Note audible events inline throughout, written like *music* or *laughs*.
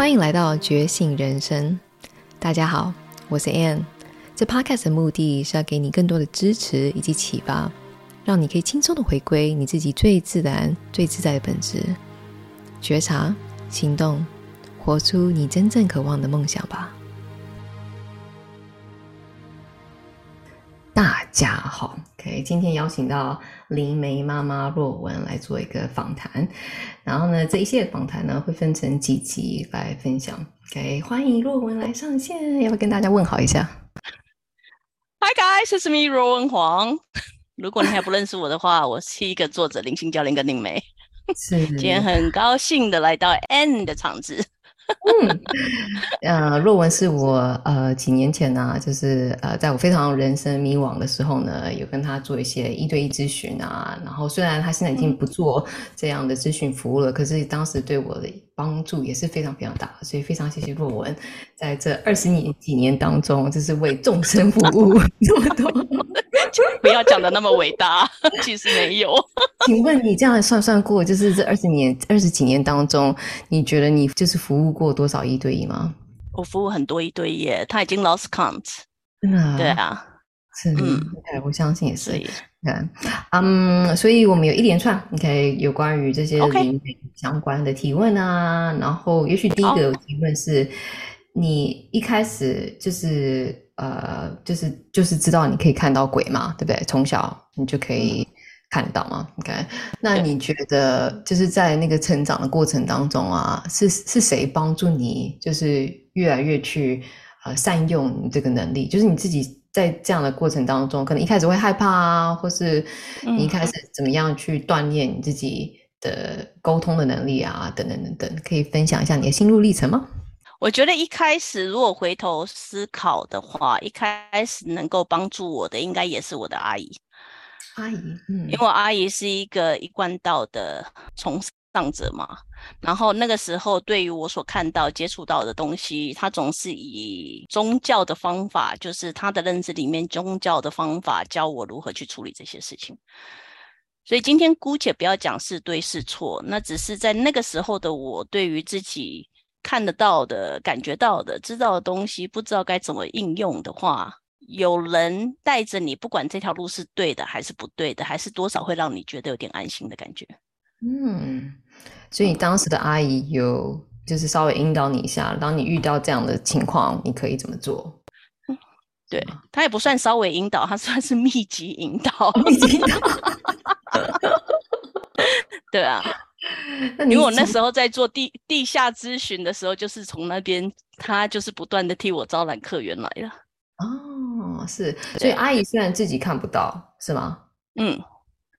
欢迎来到觉醒人生。大家好，我是 Anne。这 Podcast 的目的是要给你更多的支持以及启发，让你可以轻松的回归你自己最自然、最自在的本质，觉察、行动，活出你真正渴望的梦想吧。家好，OK，今天邀请到林梅妈妈若文来做一个访谈，然后呢，这一系列访谈呢会分成几集来分享，OK，欢迎若文来上线，要不要跟大家问好一下？Hi guys，it's me 若文黄。如果你还不认识我的话，我是一个作者、灵性教练跟灵媒。*laughs* 是，今天很高兴的来到 Ann 的场子。嗯，*laughs* 呃，若文是我呃几年前呢、啊，就是呃在我非常人生迷惘的时候呢，有跟他做一些一对一咨询啊。然后虽然他现在已经不做这样的咨询服务了，嗯、可是当时对我的帮助也是非常非常大，所以非常谢谢若文在这二十年几年当中，就是为众生服务 *laughs* 这么多。*laughs* 不要讲的那么伟大，其实没有。*laughs* 请问你这样算算过，就是这二十年、二十几年当中，你觉得你就是服务过多少一对一吗？我服务很多一对一耶，他已经 lost count。真的啊？对啊，是，嗯，okay, 我相信也是。嗯，嗯，所以我们有一连串，OK，有关于这些灵媒相关的提问啊。然后，也许第一个提问是，你一开始就是。呃，就是就是知道你可以看到鬼嘛，对不对？从小你就可以看到嘛。OK，那你觉得就是在那个成长的过程当中啊，是是谁帮助你，就是越来越去呃善用你这个能力？就是你自己在这样的过程当中，可能一开始会害怕啊，或是你一开始怎么样去锻炼你自己的沟通的能力啊，等等等等，可以分享一下你的心路历程吗？我觉得一开始如果回头思考的话，一开始能够帮助我的，应该也是我的阿姨。阿姨，嗯，因为我阿姨是一个一贯道的崇上者嘛，然后那个时候对于我所看到、接触到的东西，他总是以宗教的方法，就是他的认知里面宗教的方法教我如何去处理这些事情。所以今天姑且不要讲是对是错，那只是在那个时候的我对于自己。看得到的、感觉到的、知道的东西，不知道该怎么应用的话，有人带着你，不管这条路是对的还是不对的，还是多少会让你觉得有点安心的感觉。嗯，所以你当时的阿姨有就是稍微引导你一下，当你遇到这样的情况，你可以怎么做？嗯，对，他也不算稍微引导，他算是密集引导。密集引导。对啊。*laughs* 那因为我那时候在做地地下咨询的时候，就是从那边，他就是不断的替我招揽客源来了。哦，是，所以阿姨虽然自己看不到，是吗？嗯，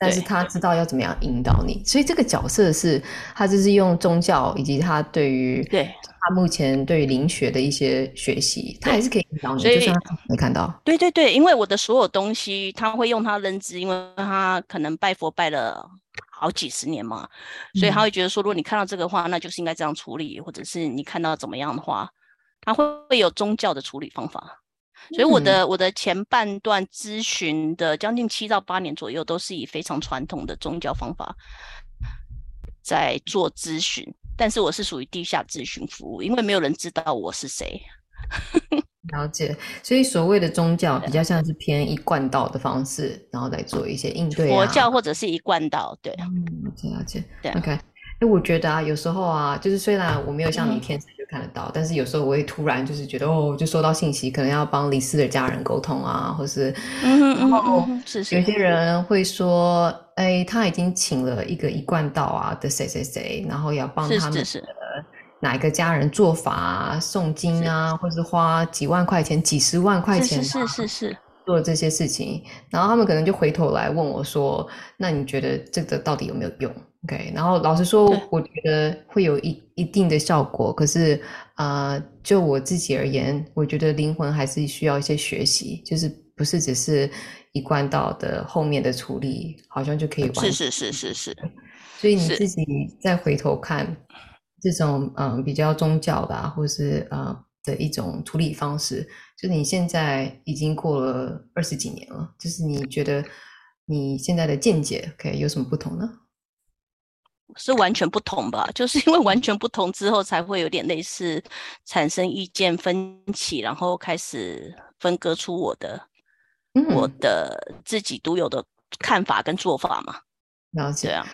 但是他知道要怎么样引导你，所以这个角色是，他就是用宗教以及他对于对他目前对于灵学的一些学习，他还是可以引导你，就算他没看到。对对对，因为我的所有东西，他会用他认知，因为他可能拜佛拜了。好几十年嘛，所以他会觉得说，如果你看到这个话，那就是应该这样处理，或者是你看到怎么样的话，他会会有宗教的处理方法。所以我的我的前半段咨询的将近七到八年左右，都是以非常传统的宗教方法在做咨询，但是我是属于地下咨询服务，因为没有人知道我是谁。*laughs* 了解，所以所谓的宗教比较像是偏一贯道的方式，然后来做一些应对啊。佛教或者是一贯道，对，嗯，了解了解。对，OK。哎，我觉得啊，有时候啊，就是虽然我没有像你天生就看得到，嗯，但是有时候我会突然就是觉得哦，就收到信息，可能要帮李四的家人沟通啊，或是，嗯嗯嗯，是是。有些人会说，哎，他已经请了一个一贯道啊的谁谁谁，然后要帮他们。是是是。哪一个家人做法啊，诵经啊，是或是花几万块钱、几十万块钱，是是是是做这些事情，然后他们可能就回头来问我说：“那你觉得这个到底有没有用？”OK，然后老实说，我觉得会有一一定的效果，可是啊、呃，就我自己而言，我觉得灵魂还是需要一些学习，就是不是只是一贯道的后面的处理，好像就可以完成。是是是是是，所以你自己再回头看。这种嗯比较宗教的，啊，或是呃的一种处理方式，就是你现在已经过了二十几年了，就是你觉得你现在的见解可以有什么不同呢？是完全不同吧？*laughs* 就是因为完全不同之后，才会有点类似产生意见分歧，然后开始分割出我的、嗯、我的自己独有的看法跟做法嘛。了解啊，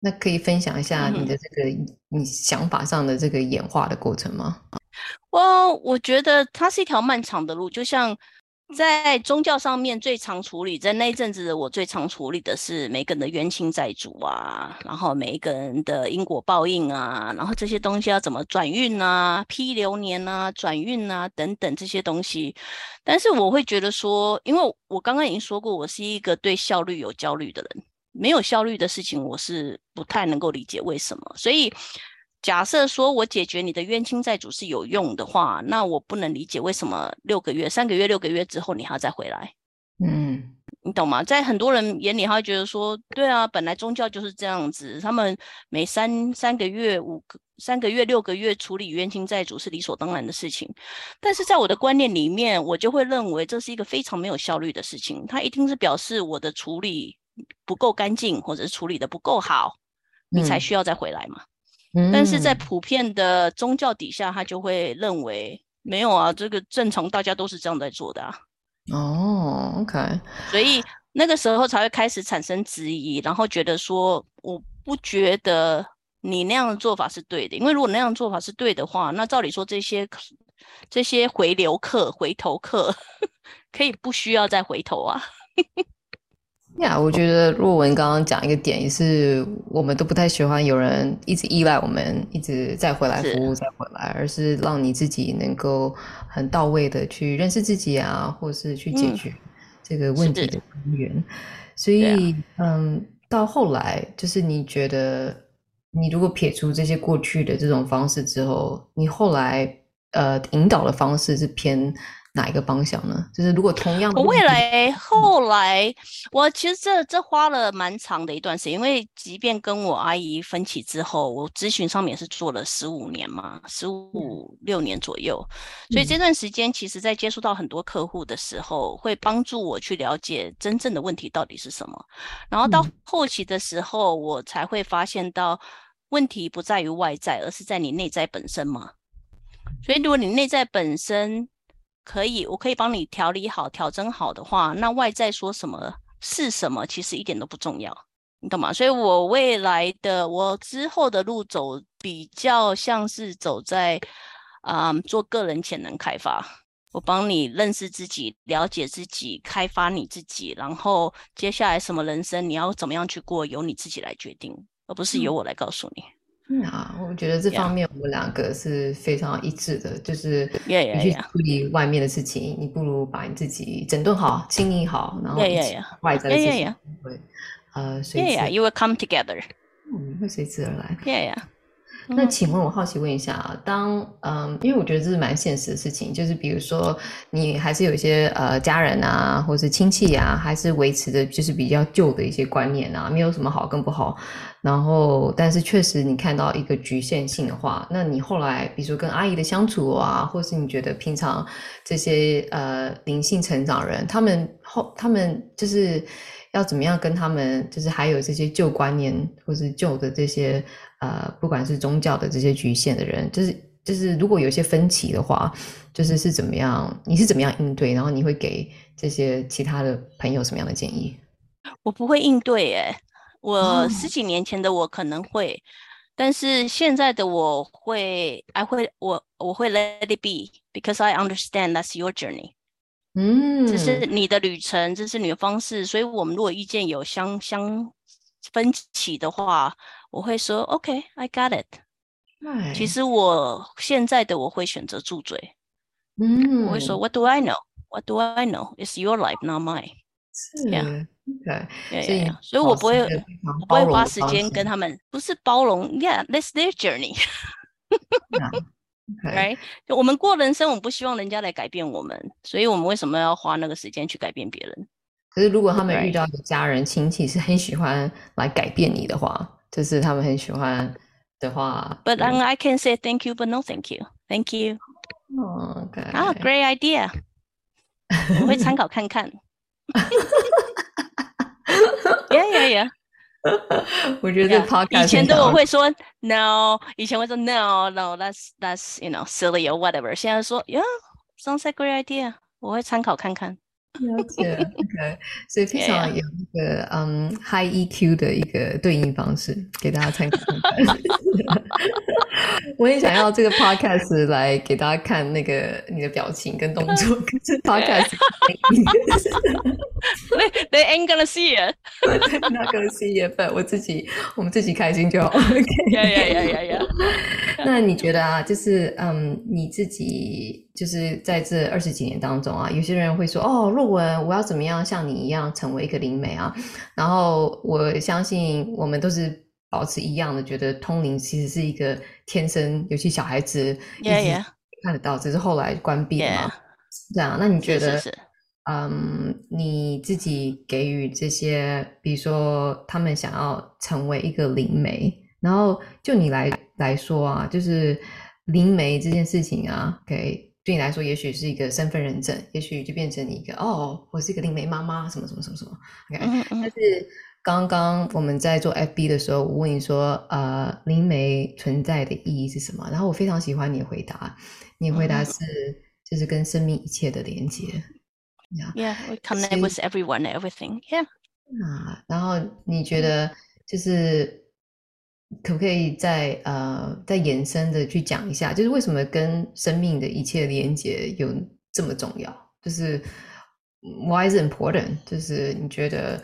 那可以分享一下你的这个、嗯、你想法上的这个演化的过程吗？我我觉得它是一条漫长的路，就像。在宗教上面最常处理，在那一阵子我最常处理的是每个人的冤亲债主啊，然后每一个人的因果报应啊，然后这些东西要怎么转运啊、批流年啊、转运啊等等这些东西。但是我会觉得说，因为我刚刚已经说过，我是一个对效率有焦虑的人，没有效率的事情我是不太能够理解为什么，所以。假设说我解决你的冤亲债主是有用的话，那我不能理解为什么六个月、三个月、六个月之后你还要再回来？嗯，你懂吗？在很多人眼里，他会觉得说，对啊，本来宗教就是这样子，他们每三三个月、五个三个月、六个月处理冤亲债主是理所当然的事情。但是在我的观念里面，我就会认为这是一个非常没有效率的事情。它一定是表示我的处理不够干净，或者是处理的不够好，你才需要再回来嘛。嗯但是在普遍的宗教底下，他就会认为没有啊，这个正常，大家都是这样在做的啊。哦，OK，所以那个时候才会开始产生质疑，然后觉得说，我不觉得你那样的做法是对的，因为如果那样的做法是对的话，那照理说这些这些回流客、回头客 *laughs* 可以不需要再回头啊。呀，yeah, 我觉得若文刚刚讲一个点，也是我们都不太喜欢有人一直依赖我们，一直再回来服务，再回来，而是让你自己能够很到位的去认识自己啊，或是去解决这个问题的根源。嗯、所以，啊、嗯，到后来，就是你觉得，你如果撇除这些过去的这种方式之后，你后来呃引导的方式是偏。哪一个方向呢？就是如果同样的，我未来后来，我其实这这花了蛮长的一段时间，因为即便跟我阿姨分歧之后，我咨询上面也是做了十五年嘛，十五六年左右，所以这段时间其实在接触到很多客户的时候，会帮助我去了解真正的问题到底是什么，然后到后期的时候，我才会发现到问题不在于外在，而是在你内在本身嘛。所以如果你内在本身，可以，我可以帮你调理好、调整好的话，那外在说什么是什么，其实一点都不重要，你懂吗？所以我未来的、我之后的路走比较像是走在，啊、嗯，做个人潜能开发，我帮你认识自己、了解自己、开发你自己，然后接下来什么人生你要怎么样去过，由你自己来决定，而不是由我来告诉你。嗯嗯啊，我觉得这方面我们两个是非常一致的.就是你去处理外面的事情.你不如把你自己整顿好、清理好，然后外在的事情会.呃随之，yeah, yeah, you will come together，嗯，会随之而来，yeah, yeah. 那请问，我好奇问一下啊，当嗯，因为我觉得这是蛮现实的事情，就是比如说你还是有一些呃家人啊，或是亲戚啊，还是维持的就是比较旧的一些观念啊，没有什么好跟不好。然后，但是确实你看到一个局限性的话，那你后来比如说跟阿姨的相处啊，或是你觉得平常这些呃灵性成长人，他们后他们就是要怎么样跟他们，就是还有这些旧观念或是旧的这些。呃，不管是宗教的这些局限的人，就是就是，如果有些分歧的话，就是是怎么样？你是怎么样应对？然后你会给这些其他的朋友什么样的建议？我不会应对，哎，我十几年前的我可能会，哦、但是现在的我会，I 会，我我会 let it be，because I understand that's your journey。嗯，这是你的旅程，这是你的方式，所以我们如果意见有相相分歧的话。我会说，OK，I got it。其实我现在的我会选择住嘴。嗯，我会说，What do I know？What do I know？It's your life, not mine。是，OK。对，所以我不会，我不会花时间跟他们，不是包容，Yeah，that's their journey。Right？就我们过人生，我们不希望人家来改变我们，所以我们为什么要花那个时间去改变别人？可是如果他们遇到的家人亲戚是很喜欢来改变你的话。就是他们很喜欢的话，But I can say thank you, but no thank you, thank you. OK. Ah, great idea. 我会参考看看。*laughs* Yeah, yeah, yeah. 我觉得 podcast 以前的我会说 no，以前会说 no，no，that's that's you know silly or whatever。现在说 yeah，sounds like a great idea，我会参考看看。了解，OK，所以非常有一个嗯 high EQ 的一个对应方式，给大家参考。*laughs* 我也想要这个 podcast 来给大家看那个你的表情跟动作，可是 *laughs* podcast *laughs* they they ain't gonna see it，not gonna see it，but 我自己我们自己开心就好。OK，呀呀呀呀呀。那你觉得啊，就是嗯，你自己就是在这二十几年当中啊，有些人会说哦，若文，我要怎么样像你一样成为一个灵媒啊？*laughs* 然后我相信我们都是。保持一样的，觉得通灵其实是一个天生，尤其小孩子也看得到，只是后来关闭了嘛。这样，那你觉得，嗯，你自己给予这些，比如说他们想要成为一个灵媒，然后就你来来说啊，就是灵媒这件事情啊，OK，对你来说也许是一个身份认证，也许就变成你一个哦，我是一个灵媒妈妈，什么什么什么什么，OK，但是。刚刚我们在做 FB 的时候，我问你说：“呃，灵媒存在的意义是什么？”然后我非常喜欢你的回答，你的回答是就是跟生命一切的连接。Yeah，we connect with everyone, everything. Yeah. 啊，然后你觉得就是可不可以再呃再延伸的去讲一下，就是为什么跟生命的一切连接有这么重要？就是 Why is important？就是你觉得？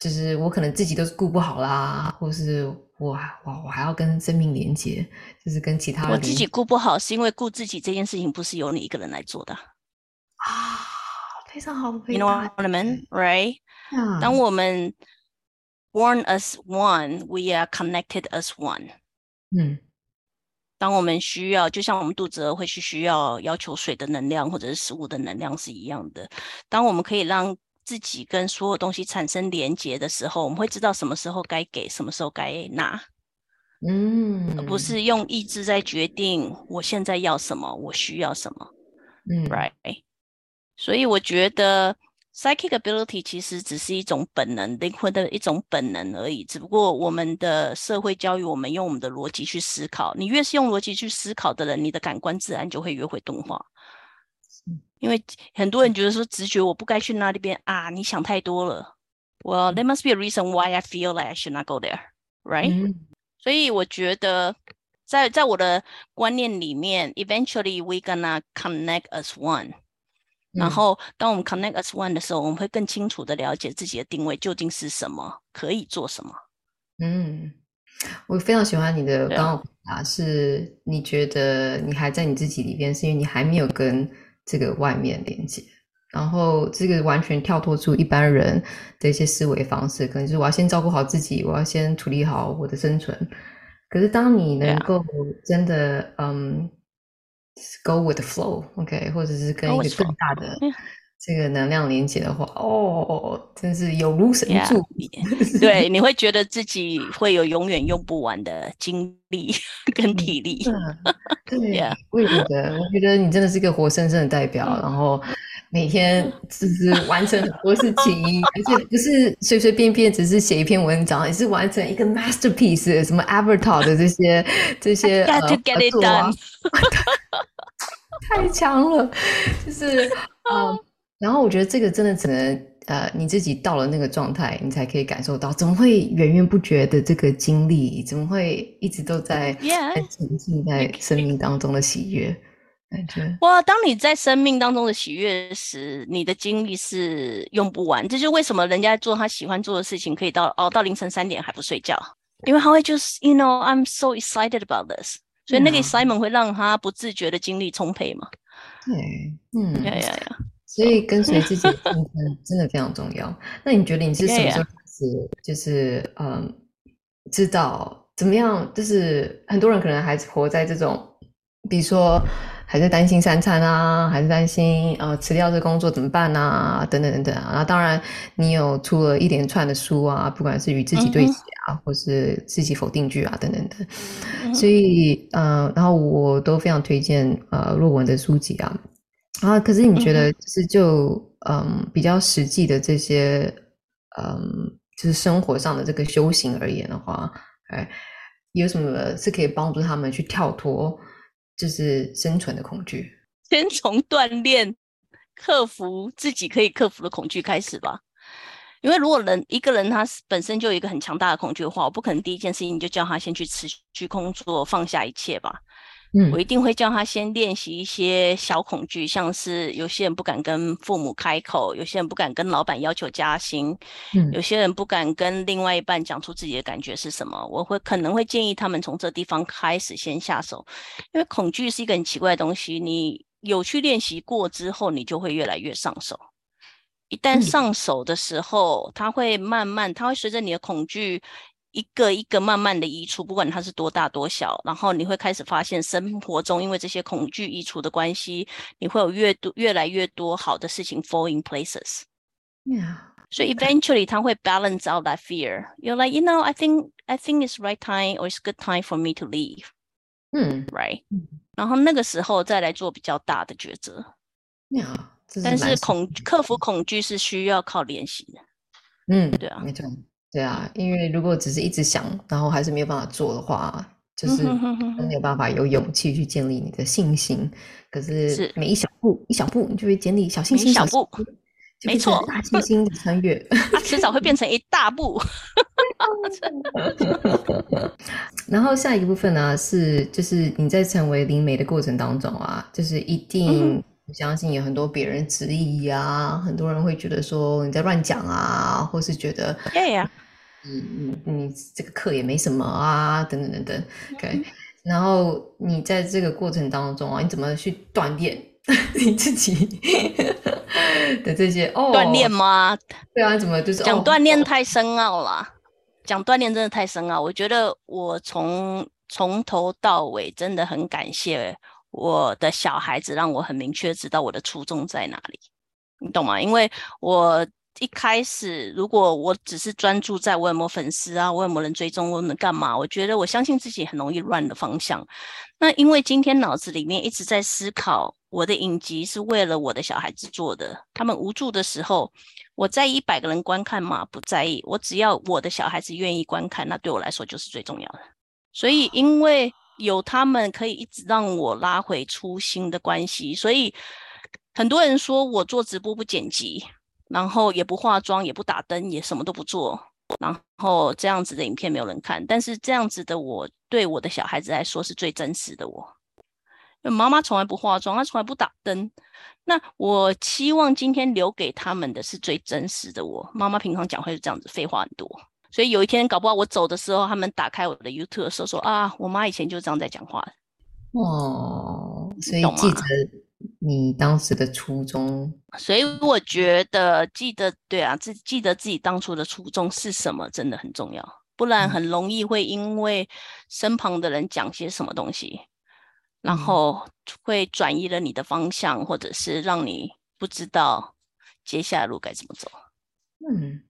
就是我可能自己都是顾不好啦，或是我我我还要跟生命连接，就是跟其他人。我自己顾不好，是因为顾自己这件事情不是由你一个人来做的啊。非常好。You know what I mean, right? Yeah. 当我们 born as one, we are connected as one. 嗯。当我们需要，就像我们肚子饿会去需要要求水的能量或者是食物的能量是一样的。当我们可以让自己跟所有东西产生连接的时候，我们会知道什么时候该给，什么时候该拿，嗯，而不是用意志在决定我现在要什么，我需要什么，嗯，right。所以我觉得 psychic ability 其实只是一种本能，灵魂的一种本能而已。只不过我们的社会教育我们用我们的逻辑去思考，你越是用逻辑去思考的人，你的感官自然就会越会动画。因为很多人觉得说直觉我不该去那里边啊，你想太多了。Well, there must be a reason why I feel like I should not go there, right? 嗯。所以我觉得在在我的观念里面，eventually we gonna connect as one。 然后当我们 connect as one 的时候，我们会更清楚的了解自己的定位究竟是什么，可以做什么。嗯，我非常喜欢你的刚刚回答，是你觉得你还在你自己里边，是因为你还没有跟。这个外面连接，然后这个完全跳脱出一般人的一些思维方式，可能就是我要先照顾好自己，我要先处理好我的生存。可是当你能够真的嗯、um,，go with the flow，OK，、okay? 或者是跟一个更大的 *laughs* 这个能量连接的话，哦，真是有如神助。Yeah. 对，你会觉得自己会有永远用不完的精力 *laughs* 跟体力。对呀，我也觉得，我觉得你真的是一个活生生的代表，然后每天只是完成很多事情，而且不是随随便便只是写一篇文章，也是完成一个 *laughs* masterpiece，什么 Avatar 的这些这些 *laughs* Got to get it done，*laughs* 太强了，就是嗯。然后我觉得这个真的只能呃你自己到了那个状态，你才可以感受到，怎么会源源不绝的这个经历，怎么会一直都在沉浸在生命当中的喜悦？感觉哇，当你在生命当中的喜悦时，你的精力是用不完。这就是为什么人家做他喜欢做的事情，可以到哦到凌晨三点还不睡觉，因为他会就是，you know I'm so excited about this，所以那个 excitement 会让他不自觉的精力充沛嘛。对，嗯，呀呀呀。所以跟随自己 *laughs* 真的非常重要。那你觉得你是什么时候开始，就是嗯，知道怎么样？就是很多人可能还是活在这种，比如说还是担心三餐啊，还是担心呃辞掉这工作怎么办啊，等等等等啊。当然你有出了一连串的书啊，不管是与自己对写啊，或是自己否定句啊，等等等。所以呃，然后我都非常推荐呃若文的书籍啊。啊，可是你觉得是就嗯，嗯比较实际的这些嗯就是生活上的这个修行而言的话，哎，有什么是可以帮助他们去跳脱，就是生存的恐惧？先从锻炼克服自己可以克服的恐惧开始吧。因为如果人一个人他本身就有一个很强大的恐惧的话，我不可能第一件事情就叫他先去辞去工作，放下一切吧。嗯，我一定会叫他先练习一些小恐惧，像是有些人不敢跟父母开口，有些人不敢跟老板要求加薪，嗯，有些人不敢跟另外一半讲出自己的感觉是什么。我会可能会建议他们从这地方开始先下手，因为恐惧是一个很奇怪的东西，你有去练习过之后，你就会越来越上手。一旦上手的时候，它会慢慢，它会随着你的恐惧。一个一个慢慢的移除，不管它是多大多小，然后你会开始发现生活中因为这些恐惧移除的关系，你会有越多越来越多好的事情 fall in places。Yeah，所以 eventually 它会 balance out that fear。You're like, you know, I think I think it's right time or it's good time for me to leave。嗯，right。然后那个时候再来做比较大的抉择。Yeah，但是恐克服恐惧是需要靠练习的。嗯，对啊，没错。对啊，因为如果只是一直想，然后还是没有办法做的话，就是没有办法有勇气去建立你的信心。可是每一小步，一小步，你就会建立小信心。小步，没错，大信心的穿越，它迟早会变成一大步。然后下一个部分呢、啊，是就是你在成为灵媒的过程当中啊，就是一定。我相信有很多别人质疑啊，很多人会觉得说你在乱讲啊，或是觉得，对呀，嗯嗯，你这个课也没什么啊，等等等等，OK。然后你在这个过程当中啊，你怎么去锻炼 *laughs* 你自己 *laughs* 的这些哦？锻炼吗？对啊，怎么就是讲锻炼太深奥了？讲锻炼真的太深奥。我觉得我从从头到尾真的很感谢。我的小孩子让我很明确知道我的初衷在哪里，你懂吗？因为我一开始如果我只是专注在我有没有粉丝啊，我有没有人追踪，我能干嘛？我觉得我相信自己很容易乱的方向。那因为今天脑子里面一直在思考，我的影集是为了我的小孩子做的，他们无助的时候，我在一百个人观看嘛？不在意，我只要我的小孩子愿意观看，那对我来说就是最重要的。所以因为。有他们可以一直让我拉回初心的关系，所以很多人说我做直播不剪辑，然后也不化妆，也不打灯，也什么都不做，然后这样子的影片没有人看。但是这样子的我对我的小孩子来说是最真实的我。妈妈从来不化妆，她从来不打灯。那我期望今天留给他们的是最真实的我。妈妈平常讲话是这样子，废话很多。所以有一天，搞不好我走的时候，他们打开我的 YouTube 的时候说：“啊，我妈以前就这样在讲话。”哦，所以记得你当时的初衷。所以我觉得记得对啊，自记得自己当初的初衷是什么，真的很重要。不然很容易会因为身旁的人讲些什么东西，嗯、然后会转移了你的方向，或者是让你不知道接下来路该怎么走。嗯。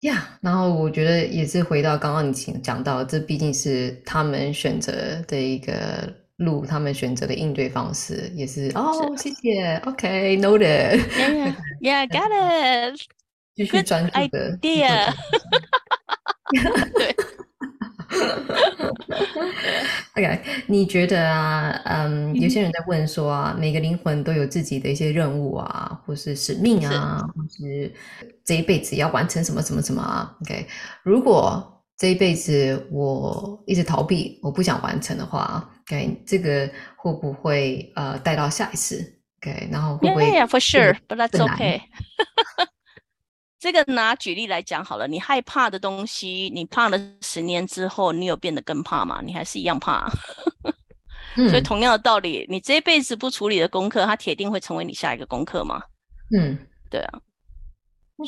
呀，yeah, 然后我觉得也是回到刚刚你讲到，这毕竟是他们选择的一个路，他们选择的应对方式，也是哦，是谢谢，OK，noted，Yeah，Yeah，got、yeah, *laughs* it，继续专注的 idea，*laughs* 对。*laughs* OK，你觉得啊，嗯，有些人在问说啊，每个灵魂都有自己的一些任务啊，或是使命啊，是或是这一辈子要完成什么什么什么啊？OK，如果这一辈子我一直逃避，我不想完成的话，OK，这个会不会呃带到下一次？OK，然后会不会？Yeah, yeah, for sure, but that's okay. *laughs* 这个拿举例来讲好了，你害怕的东西，你怕了十年之后，你有变得更怕吗？你还是一样怕。*laughs* 嗯、所以同样的道理，你这一辈子不处理的功课，它铁定会成为你下一个功课吗？嗯，对啊。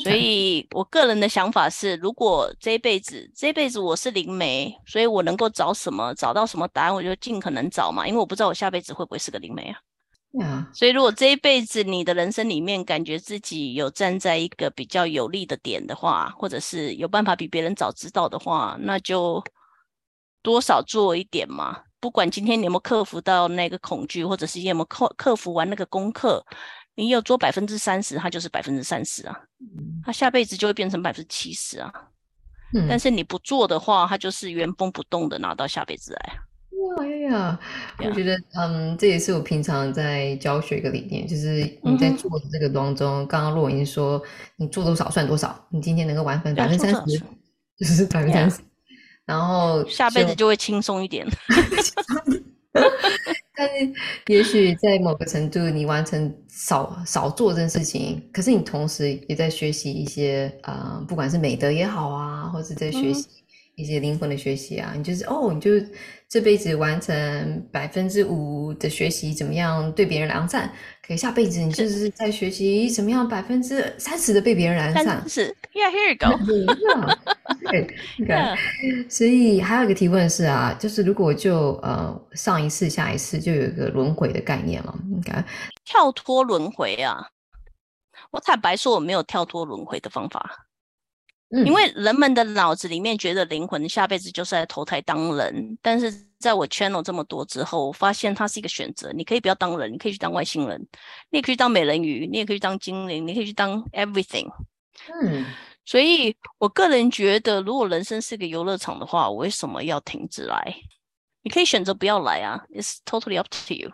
所以我个人的想法是，如果这一辈子，这一辈子我是灵媒，所以我能够找什么，找到什么答案，我就尽可能找嘛，因为我不知道我下辈子会不会是个灵媒啊。Yeah. 所以，如果这一辈子你的人生里面感觉自己有站在一个比较有利的点的话，或者是有办法比别人早知道的话，那就多少做一点嘛。不管今天你有没有克服到那个恐惧，或者是有没有克克服完那个功课，你有做百分之三十，它就是百分之三十啊，它下辈子就会变成百分之七十啊。嗯，但是你不做的话，它就是原封不动的拿到下辈子来。哎呀，我觉得，嗯，这也是我平常在教学一个理念，就是你在做的这个当中，嗯、刚刚洛英说，你做多少算多少，你今天能够完成百分之三十，就是百分之三十，然后下辈子就会轻松一点。*laughs* *laughs* 但是，也许在某个程度，你完成少少做这件事情，可是你同时也在学习一些，呃，不管是美德也好啊，或者在学习。嗯一些灵魂的学习啊，你就是哦，你就这辈子完成百分之五的学习，怎么样对别人良善？可以下辈子你就是在学习怎么样百分之三十的被别人良善。*laughs* 是，Yeah，here you go。所以还有一个提问是啊，就是如果就呃上一次下一次就有一个轮回的概念了，你看跳脱轮回啊，我坦白说我没有跳脱轮回的方法。因为人们的脑子里面觉得灵魂下辈子就是来投胎当人，但是在我 channel 这么多之后，我发现它是一个选择。你可以不要当人，你可以去当外星人，你也可以当美人鱼，你也可以当精灵，你可以去当 everything。嗯，所以我个人觉得，如果人生是个游乐场的话，我为什么要停止来？你可以选择不要来啊，It's totally up to you。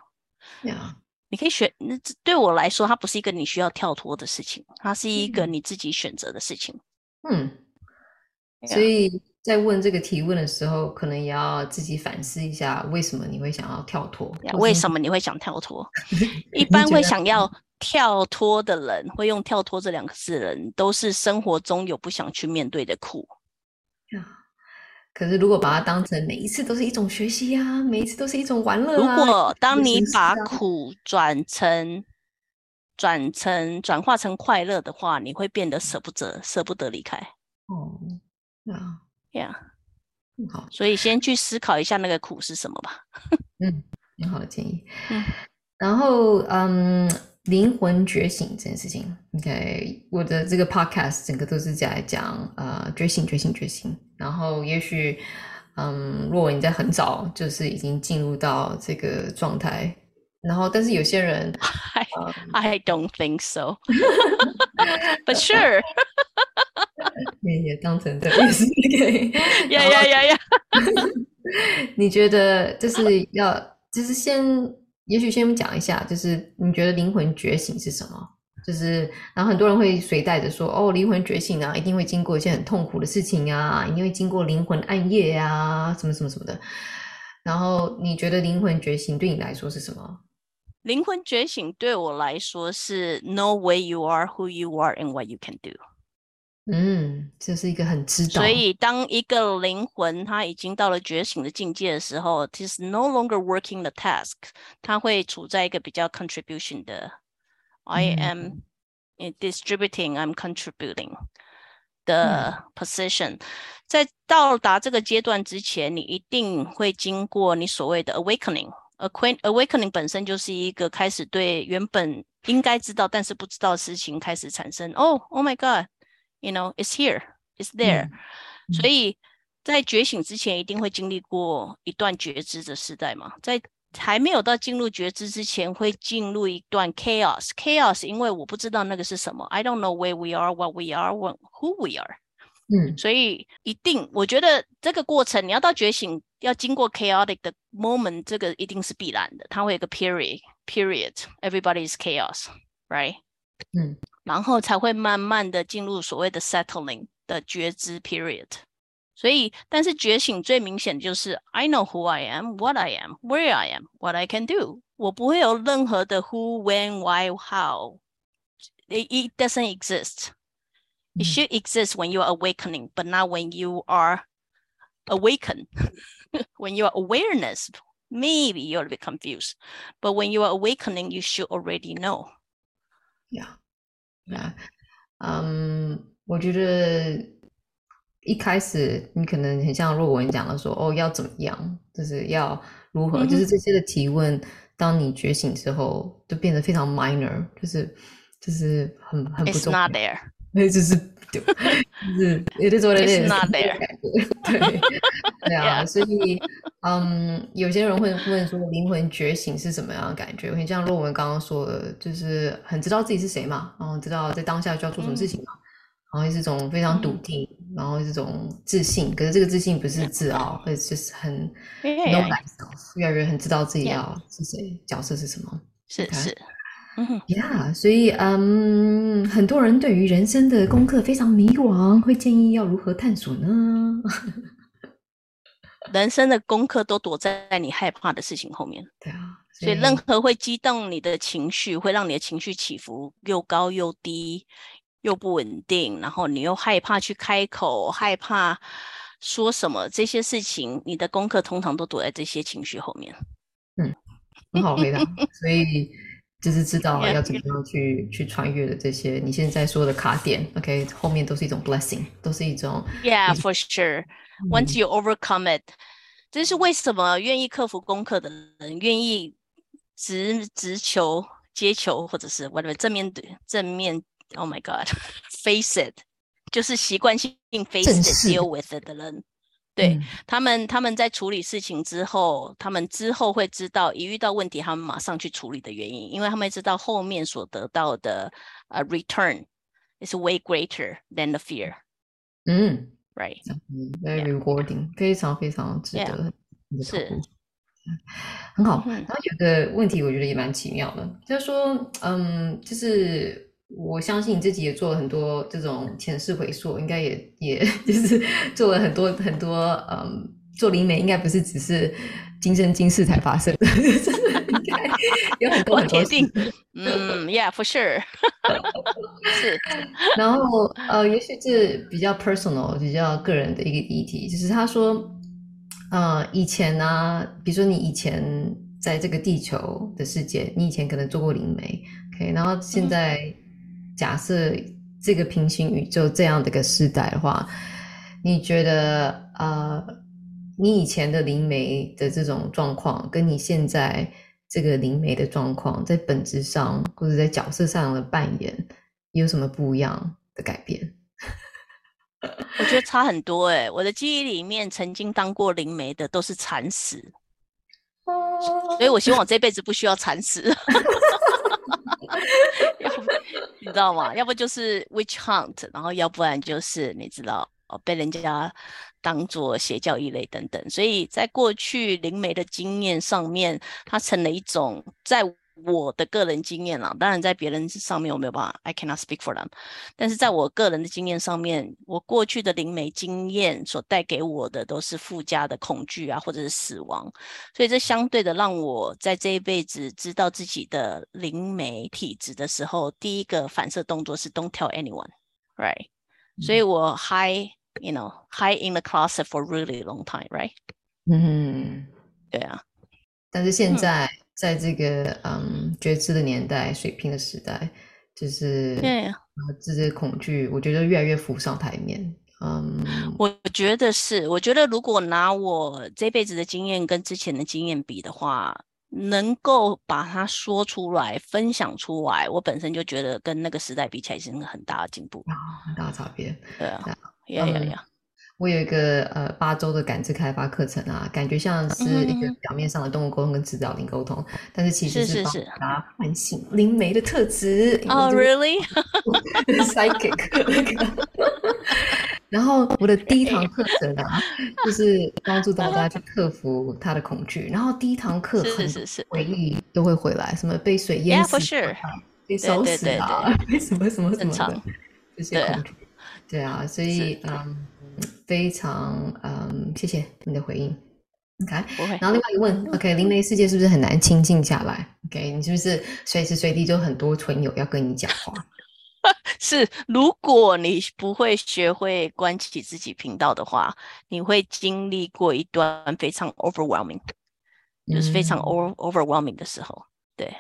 Yeah，你可以选。那对我来说，它不是一个你需要跳脱的事情，它是一个你自己选择的事情。嗯，所以在问这个提问的时候，可能也要自己反思一下，为什么你会想要跳脱？为什么你会想跳脱？*laughs* 一般会想要跳脱的人，会用“跳脱”这两个字的人，都是生活中有不想去面对的苦。可是如果把它当成每一次都是一种学习啊，每一次都是一种玩乐啊，如果当你把苦转成转成转化成快乐的话，你会变得舍不得，舍不得离开。哦，啊，呀，*laughs* 好，所以先去思考一下那个苦是什么吧。*laughs* 嗯，很好的建议。嗯，然后，嗯，灵魂觉醒这件事情，OK，我的这个 podcast 整个都是在讲呃觉醒，觉醒，觉醒。然后，也许，嗯，若你在很早就是已经进入到这个状态。然后，但是有些人，*laughs* I I don't think so, *laughs* but sure，*laughs* 也也当成这个意思，可以，呀呀呀呀，你觉得就是要，就是先，也许先讲一下，就是你觉得灵魂觉醒是什么？就是，然后很多人会随带着说，哦，灵魂觉醒啊，一定会经过一些很痛苦的事情啊，一定会经过灵魂暗夜啊，什么什么什么的。然后你觉得灵魂觉醒对你来说是什么？灵魂觉醒对我来说是 know where you are, who you are, and what you can do。嗯，这是一个很知道。所以，当一个灵魂它已经到了觉醒的境界的时候，it is no longer working the task，它会处在一个比较 contribution 的、嗯、I am distributing, I'm contributing 的 position。在到达这个阶段之前，你一定会经过你所谓的 awakening。Awakening 本身就是一个开始对原本应该知道但是不知道的事情开始产生。Oh, oh my God，you know, it's here, it's there。嗯，所以在觉醒之前，一定会经历过一段觉知的时代嘛。在还没有到进入觉知之前，会进入一段 chaos。Chaos，因为我不知道那个是什么。I don't know where we are, what we are, who we are。嗯，所以一定，我觉得这个过程你要到觉醒，要经过 chaotic 的 moment，这个一定是必然的。它会有个 period，period，everybody is chaos，right？嗯，然后才会慢慢的进入所谓的 settling 的觉知 period。所以，但是觉醒最明显就是 I know who I am，what I am，where I am，what I can do。我不会有任何的 who，when，why，how，it it doesn't exist。 It should exist when you are awakening, but not when you are awakened. *laughs* when you are awareness, maybe you're a bit confused. But when you are awakening, you should already know. Yeah, yeah. Um, 我觉得一开始你可能很像若文讲的说，哦，要怎么样，就是要如何，mm -hmm. 就是这些的提问，当你觉醒之后，就变得非常 minor，就是就是很很不重要。It's not there. 那就是，就是也是做了点感觉，对对啊，*laughs* 所以嗯，有些人会问说，灵魂觉醒是什么样的感觉？很像论文刚刚说的，就是很知道自己是谁嘛，然后知道在当下就要做什么事情嘛，然后是一种非常笃定，嗯、然后是一种自信。可是这个自信不是自傲，或者就是很 know 越来越很知道自己要是谁.角色是什么。是是，，Yeah，所以嗯，很多人对于人生的功课非常迷惘，会建议要如何探索呢？*laughs* 人生的功课都躲在你害怕的事情后面。对啊，所以任何会激动你的情绪，会让你的情绪起伏又高又低，又不稳定，然后你又害怕去开口，害怕说什么这些事情，你的功课通常都躲在这些情绪后面。嗯，很好回答。所以就是知道要怎么样去去穿越的这些，你现在说的卡点，OK，后面都是一种 blessing，都是一种。Yeah, for sure. Once you overcome it，、嗯、这是为什么愿意克服功课的人，愿意直直球接球，或者是 whatever 正面对正面，Oh my God，face it，就是习惯性 face it deal with it 的人，对、嗯、他们，他们在处理事情之后，他们之后会知道，一遇到问题，他们马上去处理的原因，因为他们知道后面所得到的呃、uh, return is way greater than the fear。嗯。Right, very rewarding，、yeah. 非常非常值得。Yeah. 是，很好。然后有个问题，我觉得也蛮奇妙的，就是说，嗯，就是我相信你自己也做了很多这种前世回溯，应该也也 *laughs* 就是做了很多很多，嗯，做灵媒应该不是只是今生今世才发生的，*laughs* 应该有很多很多事。嗯，Yeah，for sure。*laughs* 是，然后呃，也许这比较 personal，比较个人的一个议题，就是他说，呃，以前呢、啊，比如说你以前在这个地球的世界，你以前可能做过灵媒，OK，然后现在、嗯、假设这个平行宇宙这样的一个时代的话，你觉得呃，你以前的灵媒的这种状况，跟你现在这个灵媒的状况，在本质上或者在角色上的扮演。有什么不一样的改变？*laughs* 我觉得差很多哎、欸！我的记忆里面，曾经当过灵媒的都是惨死，*laughs* 所以我希望我这辈子不需要惨死。*laughs* 哈 *laughs* 哈要不你知道吗？要不就是 witch hunt，然后要不然就是你知道哦，被人家当做邪教异类等等。所以在过去灵媒的经验上面，它成了一种在。我的个人经验啦，当然在别人上面我没有办法，I cannot speak for them。但是在我个人的经验上面，我过去的灵媒经验所带给我的都是附加的恐惧啊，或者是死亡。所以这相对的让我在这一辈子知道自己的灵媒体质的时候，第一个反射动作是 Don't tell anyone，right？、嗯、所以我 high，you know，high in the closet for really long time，right？嗯，对啊。但是现在。嗯在这个嗯觉知的年代，水平的时代，就是对这些恐惧，我觉得越来越浮上台面。嗯，我觉得是，我觉得如果拿我这辈子的经验跟之前的经验比的话，能够把它说出来、分享出来，我本身就觉得跟那个时代比起来是很大的进步，很大的差别。对啊，呀呀呀。我有一个呃八周的感知开发课程啊，感觉像是一个表面上的动物沟通跟指导灵沟通，嗯，但是其实是帮他唤醒灵媒的特质。哦，really？Psychic。*laughs* *laughs* 然后我的第一堂课程啊，就 *laughs* 是帮助大家去克服他的恐惧。然后第一堂课很回忆都会回来，什么被水淹死，yeah. 被烧死啊，被什么什么什么的这些恐惧。对啊，所以嗯。非常嗯，谢谢你的回应。OK，然后另外一个问，OK，灵媒世界是不是很难清静下来？OK，你是不是随时随地就很多存友要跟你讲话？*laughs* 是，如果你不会学会关起自己频道的话，你会经历过一段非常 overwhelming，就是非常 over overwhelming 的时候。对，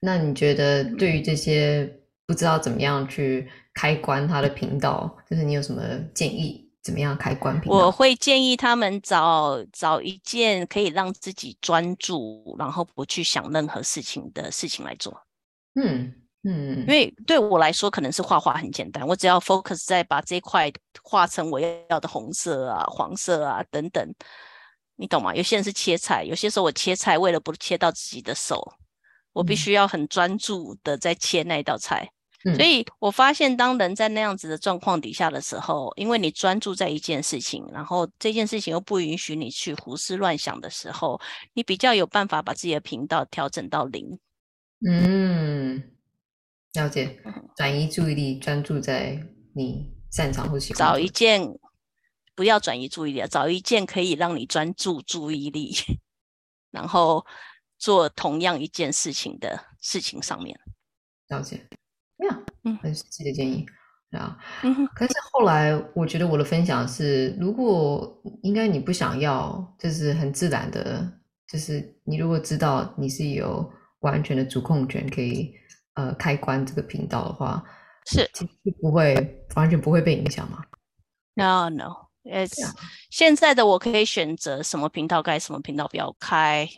那你觉得对于这些不知道怎么样去开关他的频道，就是你有什么建议？怎么样开关频道？我会建议他们找找一件可以让自己专注，然后不去想任何事情的事情来做。嗯嗯，因为对我来说，可能是画画很简单，我只要 focus 在把这块画成我要的红色啊、黄色啊等等，你懂吗？有些人是切菜，有些时候我切菜为了不切到自己的手，我必须要很专注的在切那一道菜。嗯、所以我发现，当人在那样子的状况底下的时候，因为你专注在一件事情，然后这件事情又不允许你去胡思乱想的时候，你比较有办法把自己的频道调整到零。嗯，了解，转移注意力，专注在你擅长或喜欢。找一件，不要转移注意力，找一件可以让你专注注意力，然后做同样一件事情的事情上面。了解。呀，嗯，很实际的建议，啊，嗯哼。可是后来，我觉得我的分享是，如果应该你不想要，就是很自然的，就是你如果知道你是有完全的主控权，可以呃开关这个频道的话，是，其实不会完全不会被影响吗？No No，It's. 现在的我可以选择什么频道该，什么频道不要开。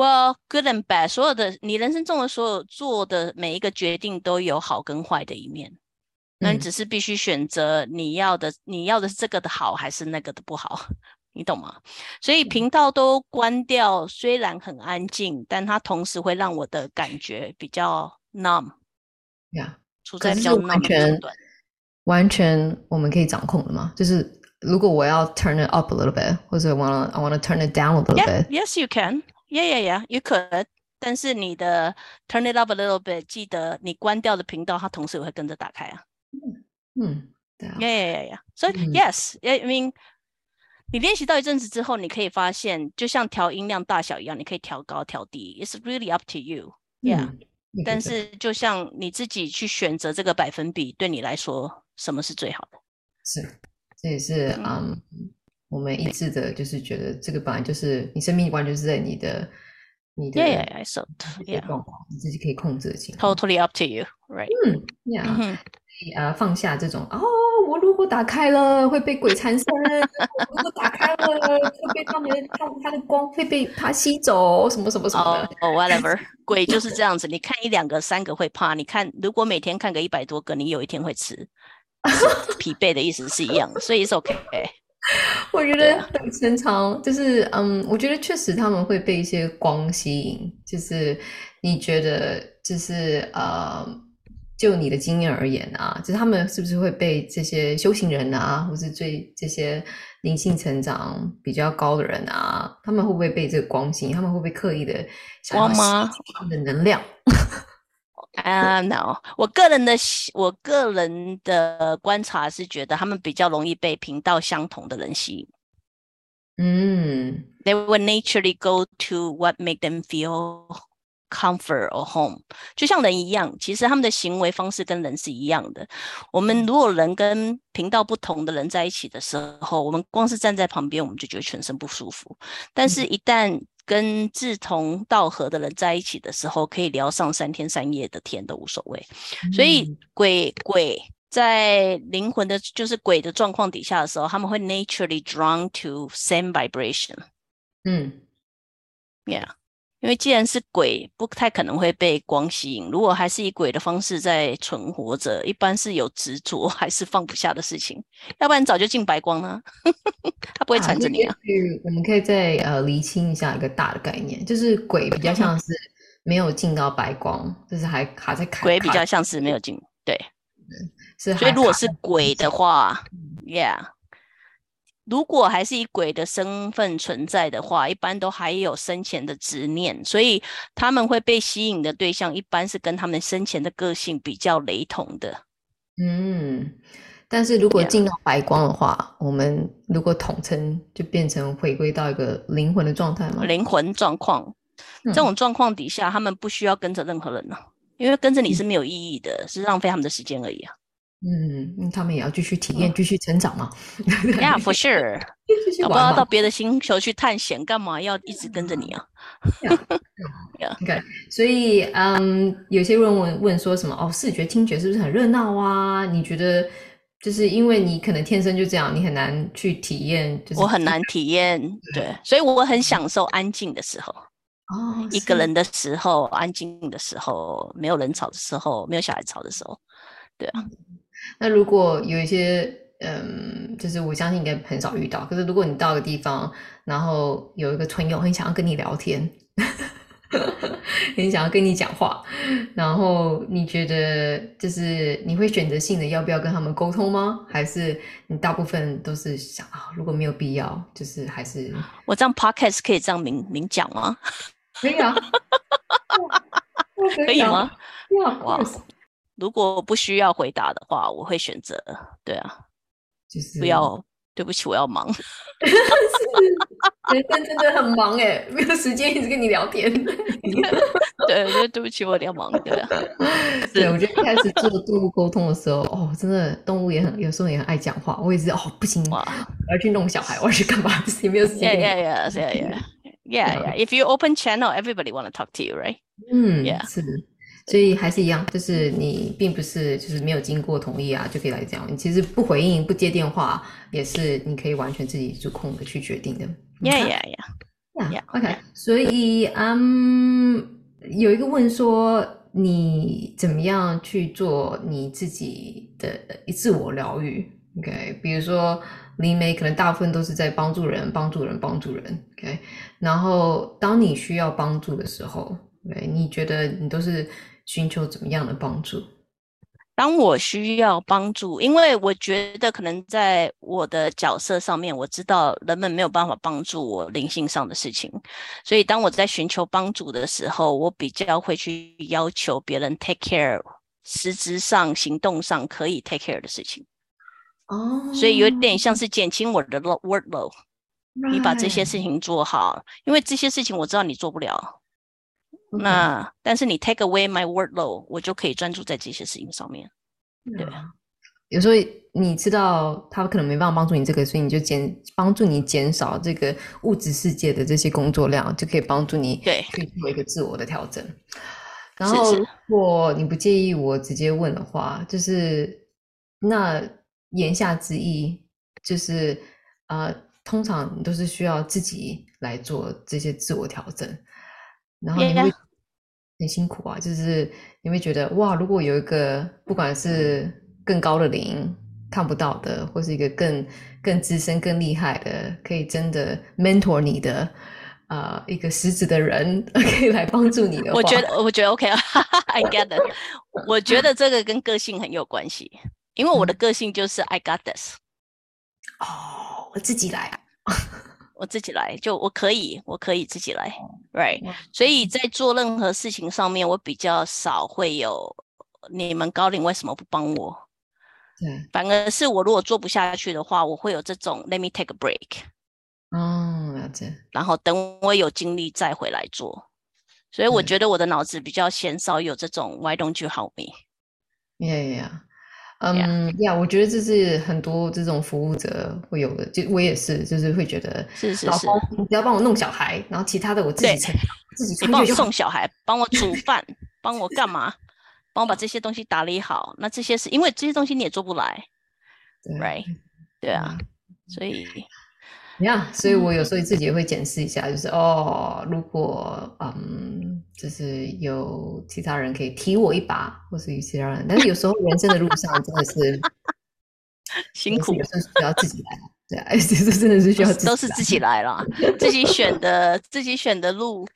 Well, good and bad，所有的你人生中的所有做的每一个决定都有好跟坏的一面，那、嗯、你只是必须选择你要的，你要的是这个的好还是那个的不好，你懂吗？所以频道都关掉，虽然很安静，但它同时会让我的感觉比较 numb，呀 Yeah，处在比较阶段。完全我们可以掌控的吗？就是如果我要 turn it up a little bit，或者 wanna I wanna turn it down a little bit。Yes, you can. Yeah, yeah, yeah, you could. 但是你的 turn it up a little bit，记得你关掉的频道，它同时也会跟着打开啊。嗯，对啊。Yeah, yeah, yeah, yeah. 所以 yes, I mean，你练习到一阵子之后，你可以发现，就像调音量大小一样，你可以调高调低。It's really up to you. Yeah. 但是就像你自己去选择这个百分比，对你来说，什么是最好的？是，这也是嗯。我们一致的就是觉得这个本来就是你生命完全是在你的你的 yeah yeah so yeah. 你自己可以控制的情况。Totally up to you right. 嗯 yeah 呃放下这种哦我如果打开了会被鬼缠身如果打开了会被他们他他的光会被他吸走什么什么什么的哦 whatever *laughs* 鬼就是这样子你看一两个三个会怕你看如果每天看个一百多个你有一天会吃。*laughs* 疲惫的意思是一样所以是 OK *laughs* 我觉得很正常，就是嗯，我觉得确实他们会被一些光吸引。就是你觉得，就是呃，就你的经验而言啊，就是他们是不是会被这些修行人啊，或是最这些灵性成长比较高的人啊，他们会不会被这个光吸引？他们会不会刻意的想要吸他们的能量？啊、uh,，no！我个人的我个人的观察是觉得他们比较容易被频道相同的人吸引。嗯，they would naturally go to what make them feel comfort or home。就像人一样，其实他们的行为方式跟人是一样的。我们如果人跟频道不同的人在一起的时候，我们光是站在旁边，我们就觉得全身不舒服。但是，一旦跟志同道合的人在一起的时候，可以聊上三天三夜的天都无所谓。嗯、所以鬼鬼在灵魂的，就是鬼的状况底下的时候，他们会 naturally drawn to same vibration。嗯，yeah。因为既然是鬼，不太可能会被光吸引。如果还是以鬼的方式在存活着，一般是有执着还是放不下的事情，要不然早就进白光了。*laughs* 他不会缠着你啊。我们可以再呃厘清一下一个大的概念，就是鬼比较像是没有进到白光，嗯、就是还卡在卡。鬼比较像是没有进，对，是。所以如果是鬼的话、嗯、，Yeah。如果还是以鬼的身份存在的话，一般都还有生前的执念，所以他们会被吸引的对象，一般是跟他们生前的个性比较雷同的。嗯，但是如果进到白光的话.我们如果统称就变成回归到一个灵魂的状态吗？灵魂状况，这种状况底下，他们不需要跟着任何人了，因为跟着你是没有意义的，嗯、是浪费他们的时间而已啊。嗯，他们也要继续体验，继续成长嘛。*laughs* Yeah，for sure。要不要到别的星球去探险？干嘛要一直跟着你啊？*laughs* Yeah，OK。*laughs* 所以，嗯，有些人问问说什么？哦，视觉、听觉是不是很热闹啊？你觉得，就是因为你可能天生就这样，你很难去体验。就是我很难体验，对。所以我很享受安静的时候。哦，一个人的时候，安静的时候，没有人吵的时候，没有小孩吵的时候，对啊。那如果有一些，嗯，就是我相信应该很少遇到。可是如果你到个地方，然后有一个村友很想要跟你聊天，*laughs* 很想要跟你讲话，然后你觉得就是你会选择性的要不要跟他们沟通吗？还是你大部分都是想啊，如果没有必要，就是还是我这样 podcast 可以这样明明讲吗？可以啊，*laughs* 可以吗？哇，如果不需要回答的话，我会选择对啊，就是不要。对不起，我要忙。*laughs* *laughs* 人生真的很忙哎，没有时间一直跟你聊天。*laughs* 对，我觉得对不起，我要忙。对啊，对，我觉得一开始做动物沟通的时候，哦，真的动物也很有时候也很爱讲话。我也是哦，不行，我要去弄小孩，我要去干嘛？也没有时间。Yeah, yeah, yeah, yeah, yeah, yeah. If you open channel, everybody want to talk to you, right? 嗯，Yeah，是。所以还是一样，就是你并不是就是没有经过同意啊，就可以来讲。你其实不回应、不接电话，也是你可以完全自己主控的去决定的。Yeah, yeah, yeah, yeah. OK。所以，嗯，有一个问说，你怎么样去做你自己的自我疗愈？OK。比如说，灵媒可能大部分都是在帮助人、帮助人、帮助人。OK。然后，当你需要帮助的时候，OK，你觉得你都是。寻求怎么样的帮助？当我需要帮助，因为我觉得可能在我的角色上面，我知道人们没有办法帮助我灵性上的事情，所以当我在寻求帮助的时候，我比较会去要求别人 take care，实质上行动上可以 take care 的事情。哦，oh. 所以有点像是减轻我的 workload，Right. 你把这些事情做好，因为这些事情我知道你做不了。那但是你 take away my workload，我就可以专注在这些事情上面。对啊，有时候你知道他可能没办法帮助你这个，所以你就减帮助你减少这个物质世界的这些工作量，就可以帮助你对去做一个自我的调整。然后如果你不介意我直接问的话，就是那言下之意就是呃，通常你都是需要自己来做这些自我调整。然后你会很辛苦啊，就是你会觉得哇，如果有一个不管是更高的灵看不到的，或是一个更更资深、更厉害的，可以真的 mentor 你的啊、呃，一个实质的人 *laughs* 可以来帮助你的话，我觉得我觉得 OK，I get it。*laughs* 我觉得这个跟个性很有关系，因为我的个性就是 I got this。哦，我自己来。我自己来，就我可以，我可以自己来，right？所以在做任何事情上面，我比较少会有你们高龄为什么不帮我？对，反而是我如果做不下去的话，我会有这种 let me take a break。哦，了解。然后等我有精力再回来做。所以我觉得我的脑子比较鲜少有这种 why don't you help me？Yeah, yeah. 嗯呀，我觉得这是很多这种服务者会有的，就我也是，就是会觉得，是是是，老公，你只要帮我弄小孩，然后其他的我自己承己你帮我送小孩，帮我煮 *laughs* 饭，帮我干嘛？帮我把这些东西打理好。那这些是因为这些东西你也做不来，right？对啊，所以。呀，yeah, 所以我有时候自己也会检视一下，就是哦，如果嗯，就是有其他人可以提我一把，或是有其他人，但是有时候人生的路上真的是 *laughs* 辛苦，有时候需要自己来，对啊，这 *laughs* 真的是需要自己，都是自己来了，自己选的，自己选的路。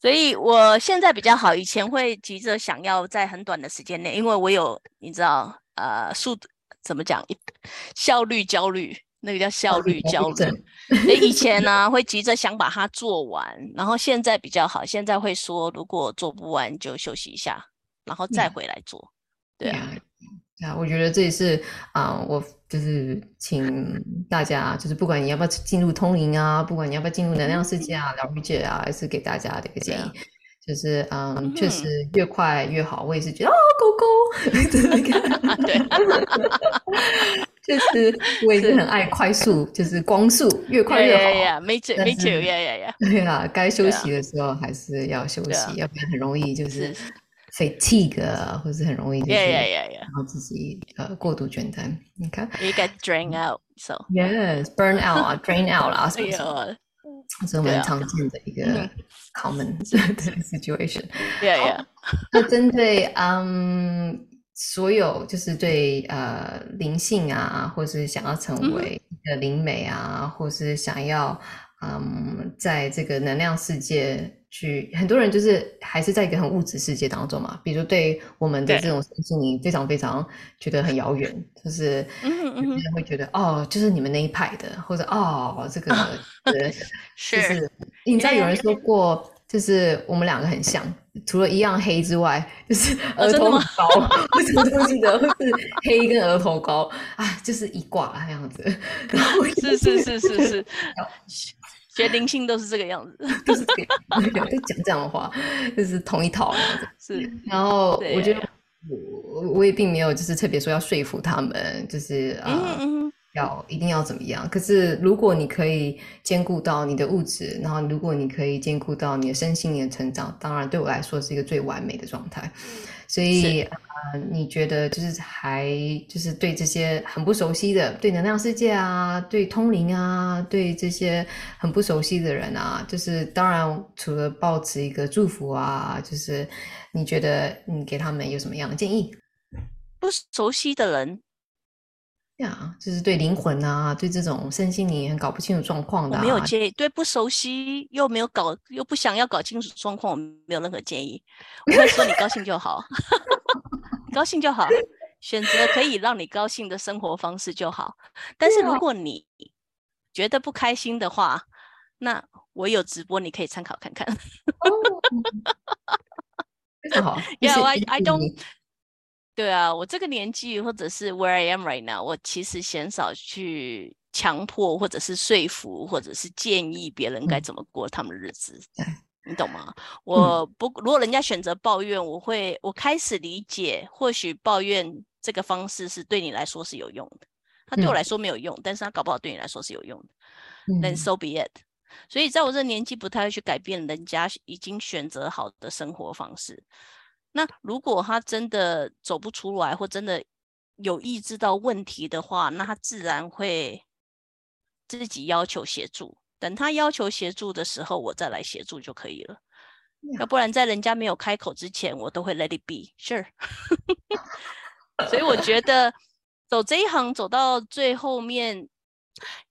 所以我现在比较好，以前会急着想要在很短的时间内，因为我有你知道，呃，速怎么讲，效率焦虑。那个叫效率焦虑。哎，以前呢、啊、会急着想把它做完，然后现在比较好，现在会说如果做不完就休息一下，然后再回来做。嗯、对啊，啊，我觉得这也是啊、呃，我就是请大家，就是不管你要不要进入通灵啊，不管你要不要进入能量世界啊、疗愈界啊，还是给大家的一个建议，啊、就是嗯，嗯确实越快越好。我也是觉得啊，狗狗，*laughs* *laughs* 对。就是我也是很爱快速，就是光速越快越好。Yeah, yeah, yeah. 没错，没错，呀呀呀。对啊，该休息的时候还是要休息，要不然很容易就是 fatigue，或是很容易就是然后自己呃过度倦怠。你看，You get drained out, so yes, burn out 啊，drain out 啦，什么什么，这是我们常见的一个 common *laughs* 的 situation。Yeah, yeah。那针对嗯。所有就是对呃灵性啊，或是想要成为一个灵媒啊，嗯、或是想要嗯，在这个能量世界去，很多人就是还是在一个很物质世界当中嘛。比如对我们的这种身心灵非常非常觉得很遥远，就是有些人会觉得哦，就是你们那一派的，或者哦，这个 *laughs* 是。就是。你知道有人说过，就是我们两个很像，除了一样黑之外，*laughs* 就是额头很高，*laughs* 什么东西的，*laughs* 或是黑跟额头高啊，就是一挂那样子。然后是是是是是。学灵性都是这个样子，都是这个样子，讲这样的话，就是同一套样子。是，然后我觉得我我也并没有就是特别说要说服他们，就是啊、要一定要怎么样。可是如果你可以兼顾到你的物质，然后如果你可以兼顾到你的身心灵的成长，当然对我来说是一个最完美的状态。所以啊、呃，你觉得就是还就是对这些很不熟悉的，对能量世界啊，对通灵啊，对这些很不熟悉的人啊，就是当然除了抱持一个祝福啊，就是你觉得你给他们有什么样的建议？不熟悉的人。呀，yeah, 就是对灵魂啊，对这种身心灵很搞不清楚状况的、啊，我没有建议。对不熟悉又没有搞又不想要搞清楚状况，我没有任何建议。我会说你高兴就好，*laughs* 高兴就好，选择可以让你高兴的生活方式就好。但是如果你觉得不开心的话，那我有直播，你可以参考看看。*laughs* 非常好，Yeah, I I don't. 对啊，我这个年纪，或者是 where I am right now，我其实鲜少去强迫，或者是说服，或者是建议别人该怎么过他们的日子。*laughs* 嗯、你懂吗？我不，如果人家选择抱怨，我会，我开始理解，或许抱怨这个方式是对你来说是有用的，他对我来说没有用，嗯、但是他搞不好对你来说是有用的。嗯、Then so be it。所以在我这年纪，不太会去改变人家已经选择好的生活方式。那如果他真的走不出来，或真的有意识到问题的话，那他自然会自己要求协助。等他要求协助的时候，我再来协助就可以了。要不然在人家没有开口之前，我都会 let it be sure。*laughs* 所以我觉得走这一行走到最后面，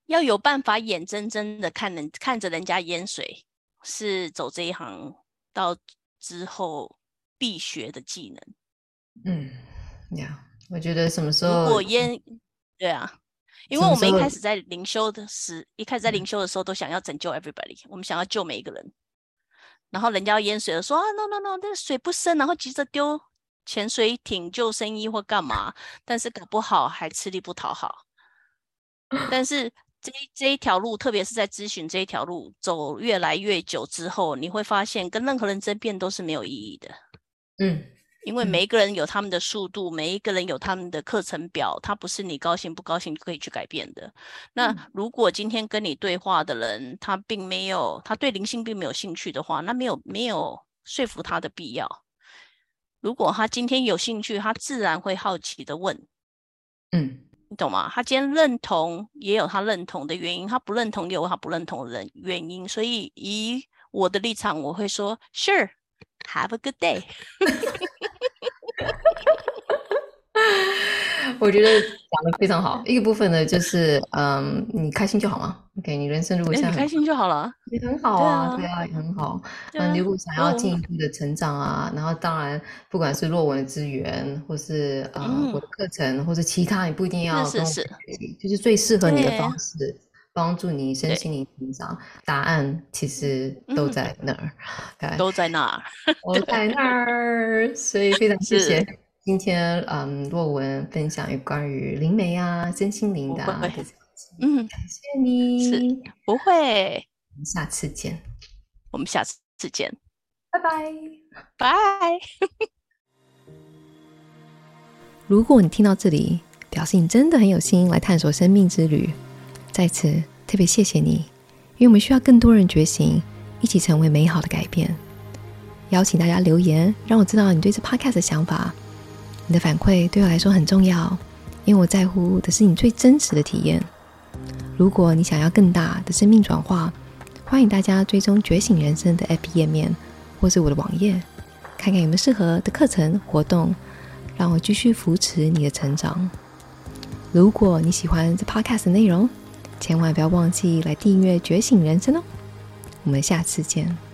要有办法眼睁睁的看人看着人家淹水，是走这一行到之后。必学的技能，嗯，呀，我觉得什么时候如果淹，对啊，因为我们一开始在灵修的时，一开始在灵修的时候都想要拯救 everybody，我们想要救每一个人，然后人家要淹水了，说啊 no no no，那个水不深，然后急着丢潜水艇救生衣或干嘛，但是搞不好还吃力不讨好，但是。这这一条路，特别是在咨询这一条路走越来越久之后，你会发现跟任何人争辩都是没有意义的。嗯，因为每一个人有他们的速度，嗯、每一个人有他们的课程表，他不是你高兴不高兴就可以去改变的。那如果今天跟你对话的人，他并没有，他对灵性并没有兴趣的话，那没有没有说服他的必要。如果他今天有兴趣，他自然会好奇的问。嗯，你懂吗？他今天认同，也有他认同的原因；他不认同，也有他不认同的人原因。所以以我的立场，我会说：Sure。Have a good day。*laughs* *laughs* 我觉得讲的非常好。一个部分呢，就是嗯，你开心就好嘛。OK，你人生如果想开心就好了，也很好啊，对啊，也很好。那如果想要进一步的成长啊，然后当然，不管是论文的资源，或是呃我的课程，或者其他，你不一定要跟我学习，就是最适合你的方式。帮助你身心灵成长，答案其实都在那儿，都在那儿，都在那儿。所以非常谢谢今天嗯洛文分享有关于灵媒啊、身心灵的、啊，嗯，感谢你，是不会，我们下次见，我们下次见，拜拜，拜。如果你听到这里，表示你真的很有心来探索生命之旅。在此特别谢谢你，因为我们需要更多人觉醒，一起成为美好的改变。邀请大家留言，让我知道你对这 podcast 的想法。你的反馈对我来说很重要，因为我在乎的是你最真实的体验。如果你想要更大的生命转化，欢迎大家追踪觉醒人生的 app 页面，或是我的网页，看看有没有适合的课程活动，让我继续扶持你的成长。如果你喜欢这 podcast 的内容，千万不要忘记来订阅《觉醒人生》哦。我们下次见。